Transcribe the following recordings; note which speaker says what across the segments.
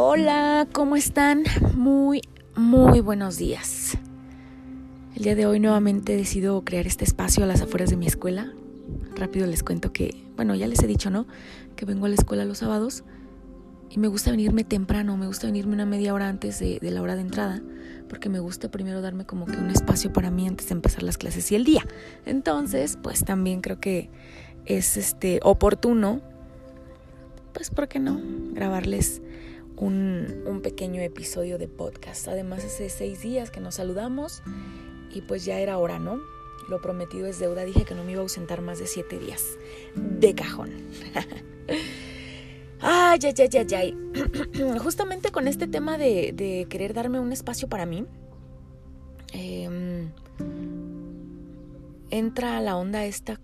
Speaker 1: Hola, ¿cómo están? Muy, muy buenos días. El día de hoy nuevamente decido crear este espacio a las afueras de mi escuela. Rápido les cuento que, bueno, ya les he dicho, ¿no? Que vengo a la escuela los sábados y me gusta venirme temprano, me gusta venirme una media hora antes de, la hora de entrada, porque me gusta primero darme como que un espacio para mí antes de empezar las clases y el día. Entonces, pues también creo que es este oportuno, pues, ¿por qué no? Grabarles un, pequeño episodio de podcast. Además, hace seis días que nos saludamos y pues ya era hora, ¿no? Lo prometido es deuda. Dije que no me iba a ausentar más de siete días. De cajón. ay, ay, ay, ay, ay. Justamente con este tema de, querer darme un espacio para mí, em, entra la onda esta,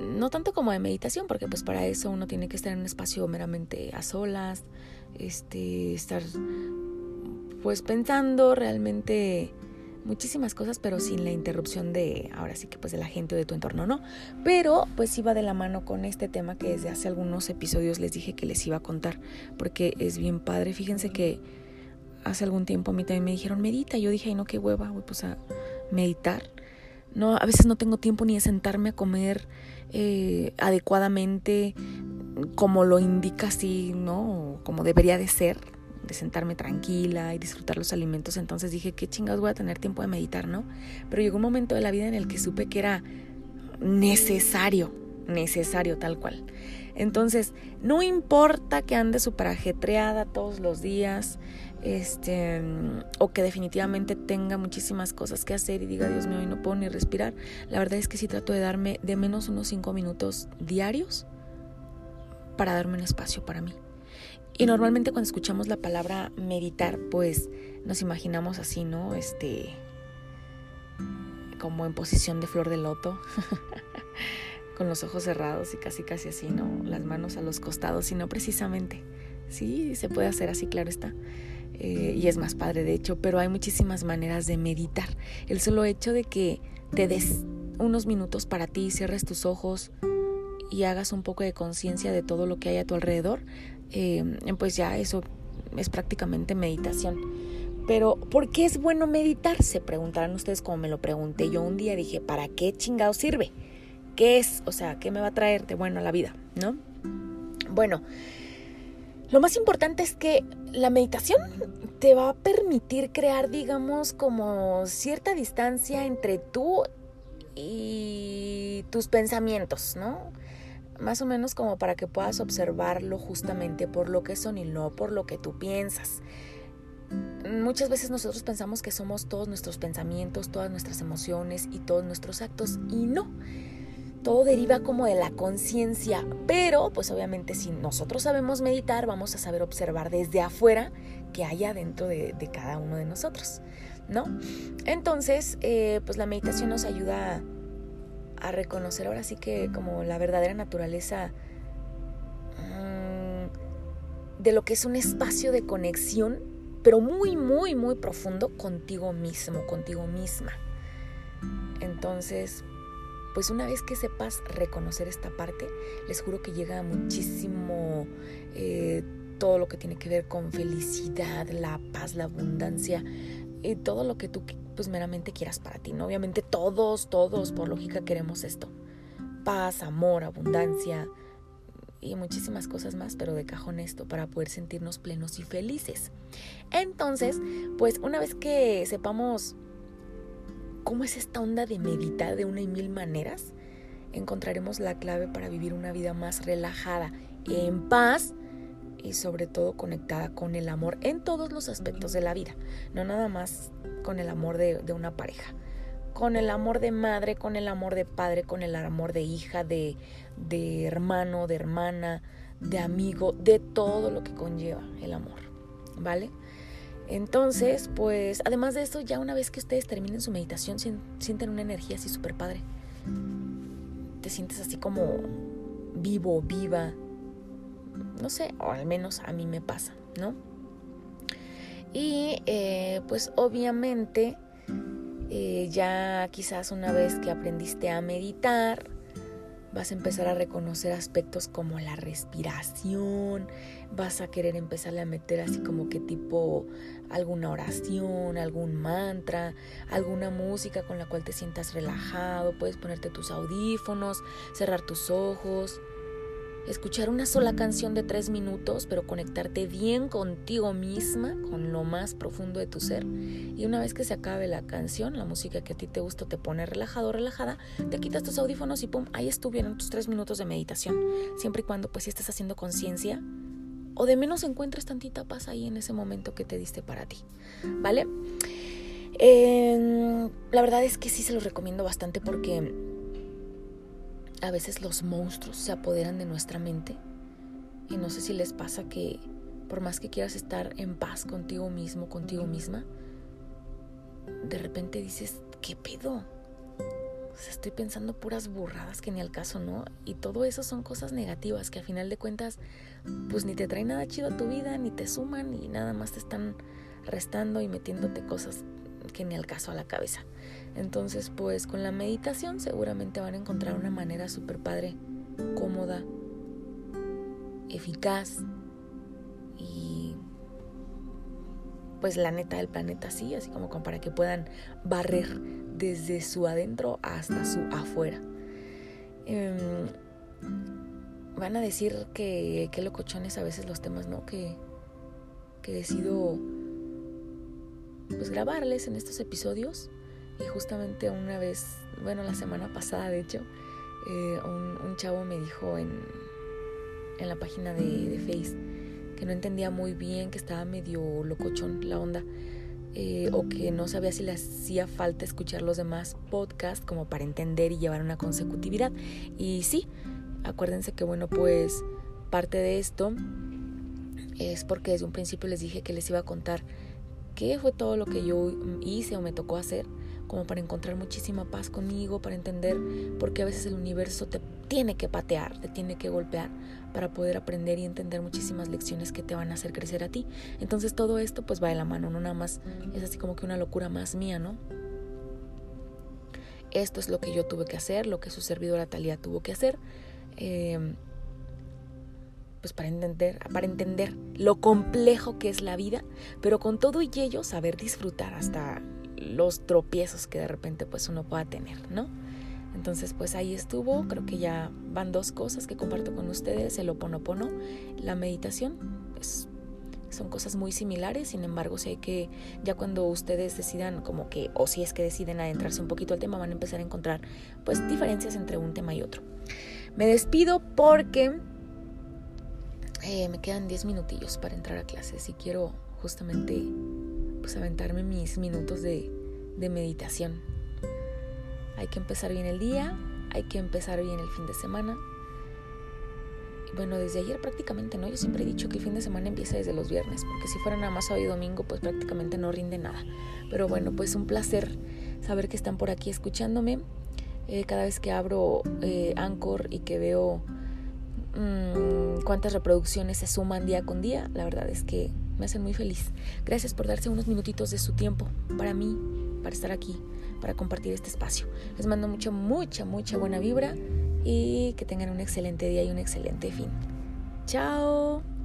Speaker 1: no tanto como de meditación, porque pues para eso uno tiene que estar en un espacio meramente a solas, este, estar pues pensando realmente muchísimas cosas, pero sin la interrupción de, ahora sí que pues de la gente o de tu entorno, ¿no? Pero pues iba de la mano con este tema que desde hace algunos episodios les dije que les iba a contar, porque es bien padre. Fíjense que hace algún tiempo a mí también me dijeron, medita. Yo dije, ay no, qué hueva, voy pues a meditar. No, a veces no tengo tiempo ni de sentarme a comer eh, adecuadamente como lo indica así, ¿no? Como debería de ser, de sentarme tranquila y disfrutar los alimentos. Entonces dije, qué chingados voy a tener tiempo de meditar, ¿no? Pero llegó un momento de la vida en el que supe que era necesario, necesario tal cual. Entonces, no importa que ande súper ajetreada todos los días, este, o que definitivamente tenga muchísimas cosas que hacer y diga, Dios mío, hoy no puedo ni respirar. La verdad es que sí trato de darme de menos unos cinco minutos diarios para darme un espacio para mí. Y normalmente cuando escuchamos la palabra meditar, pues nos imaginamos así, ¿no? Este como en posición de flor de loto, con los ojos cerrados y casi casi así, ¿no? Las manos a los costados, y no precisamente. Sí, se puede hacer así, claro está. Eh, y es más padre, de hecho, pero hay muchísimas maneras de meditar. El solo hecho de que te des unos minutos para ti, cierres tus ojos, y hagas un poco de conciencia de todo lo que hay a tu alrededor, eh, pues ya eso es prácticamente meditación. Pero, ¿por qué es bueno meditar? Se preguntarán ustedes como me lo pregunté yo un día. Dije, ¿para qué chingado sirve? ¿Qué es? O sea, ¿qué me va a traer de bueno a la vida? ¿No? Bueno, lo más importante es que la meditación te va a permitir crear, digamos, como cierta distancia entre tú y tus pensamientos, ¿no? Más o menos como para que puedas observarlo justamente por lo que son y no por lo que tú piensas. Muchas veces nosotros pensamos que somos todos nuestros pensamientos, todas nuestras emociones y todos nuestros actos y no. Todo deriva como de la conciencia, pero pues obviamente si nosotros sabemos meditar vamos a saber observar desde afuera que haya dentro de, cada uno de nosotros, ¿no? Entonces, eh, pues la meditación nos ayuda a a reconocer ahora sí que como la verdadera naturaleza mm, de lo que es un espacio de conexión, pero muy, muy, muy profundo contigo mismo, contigo misma. Entonces, pues una vez que sepas reconocer esta parte, les juro que llega muchísimo eh, todo lo que tiene que ver con felicidad, la paz, la abundancia, y todo lo que tú pues meramente quieras para ti, ¿no? Obviamente todos, todos por lógica queremos esto. Paz, amor, abundancia y muchísimas cosas más, pero de cajón esto para poder sentirnos plenos y felices. Entonces, pues una vez que sepamos cómo es esta onda de meditar de una y mil maneras, encontraremos la clave para vivir una vida más relajada, en paz y sobre todo conectada con el amor en todos los aspectos de la vida, no nada más con el amor de, una pareja, con el amor de madre, con el amor de padre, con el amor de hija, de, de hermano, de hermana, de amigo, de todo lo que conlleva el amor, ¿vale? Entonces, pues, además de eso, ya una vez que ustedes terminen su meditación, sienten una energía así súper padre. Te sientes así como vivo, viva, no sé, o al menos a mí me pasa, ¿no? Y eh, pues obviamente eh, ya quizás una vez que aprendiste a meditar, vas a empezar a reconocer aspectos como la respiración, vas a querer empezarle a meter así como que tipo alguna oración, algún mantra, alguna música con la cual te sientas relajado, puedes ponerte tus audífonos, cerrar tus ojos escuchar una sola canción de tres minutos, pero conectarte bien contigo misma, con lo más profundo de tu ser. Y una vez que se acabe la canción, la música que a ti te gusta te pone relajado relajada, te quitas tus audífonos y pum, ahí estuvieron tus tres minutos de meditación. Siempre y cuando pues si estés haciendo conciencia o de menos encuentres tantita paz ahí en ese momento que te diste para ti. ¿Vale? la verdad es que sí se los recomiendo bastante porque a veces los monstruos se apoderan de nuestra mente y no sé si les pasa que por más que quieras estar en paz contigo mismo, contigo misma, de repente dices, ¿qué pedo? O sea, estoy pensando puras burradas que ni al caso, ¿no? Y todo eso son cosas negativas que a final de cuentas, pues ni te traen nada chido a tu vida, ni te suman, y nada más te están restando y metiéndote cosas que ni al caso a la cabeza. Entonces, pues con la meditación seguramente van a encontrar una manera súper padre, cómoda, eficaz y pues la neta del planeta sí, así como, para que puedan barrer desde su adentro hasta su afuera. Em, van a decir que qué locochones a veces los temas, ¿no? Que, que decido pues grabarles en estos episodios y justamente una vez, bueno, la semana pasada de hecho, eh, un, chavo me dijo en, en la página de, de, Face que no entendía muy bien, que estaba medio locochón la onda. Eh, o que no sabía si le hacía falta escuchar los demás podcasts como para entender y llevar una consecutividad. Y sí, acuérdense que bueno, pues parte de esto es porque desde un principio les dije que les iba a contar qué fue todo lo que yo hice o me tocó hacer como para encontrar muchísima paz conmigo, para entender por qué a veces el universo te tiene que patear, te tiene que golpear para poder aprender y entender muchísimas lecciones que te van a hacer crecer a ti. Entonces todo esto pues va de la mano, no nada más es así como que una locura más mía, ¿no? Esto es lo que yo tuve que hacer, lo que su servidora Talía tuvo que hacer. Em, pues para entender, para entender lo complejo que es la vida, pero con todo y ello saber disfrutar hasta los tropiezos que de repente pues uno pueda tener, ¿no? Entonces pues ahí estuvo, creo que ya van dos cosas que comparto con ustedes, el oponopono, la meditación, pues son cosas muy similares, sin embargo, hay que, ya cuando ustedes decidan como que, o si es que deciden adentrarse un poquito al tema, van a empezar a encontrar pues diferencias entre un tema y otro. Me despido porque eh, me quedan 10 minutillos para entrar a clases y quiero justamente pues aventarme mis minutos de, de meditación. Hay que empezar bien el día, hay que empezar bien el fin de semana. Bueno, desde ayer prácticamente, ¿no? Yo siempre he dicho que el fin de semana empieza desde los viernes, porque si fuera nada más sábado y domingo, pues prácticamente no rinde nada. Pero bueno, pues un placer saber que están por aquí escuchándome. Eh, cada vez que abro eh, Anchor y que veo mmm, cuántas reproducciones se suman día con día, la verdad es que me hacen muy feliz. Gracias por darse unos minutitos de su tiempo para mí, para estar aquí, para compartir este espacio. Les mando mucha, mucha, mucha buena vibra y que tengan un excelente día y un excelente fin. Chao.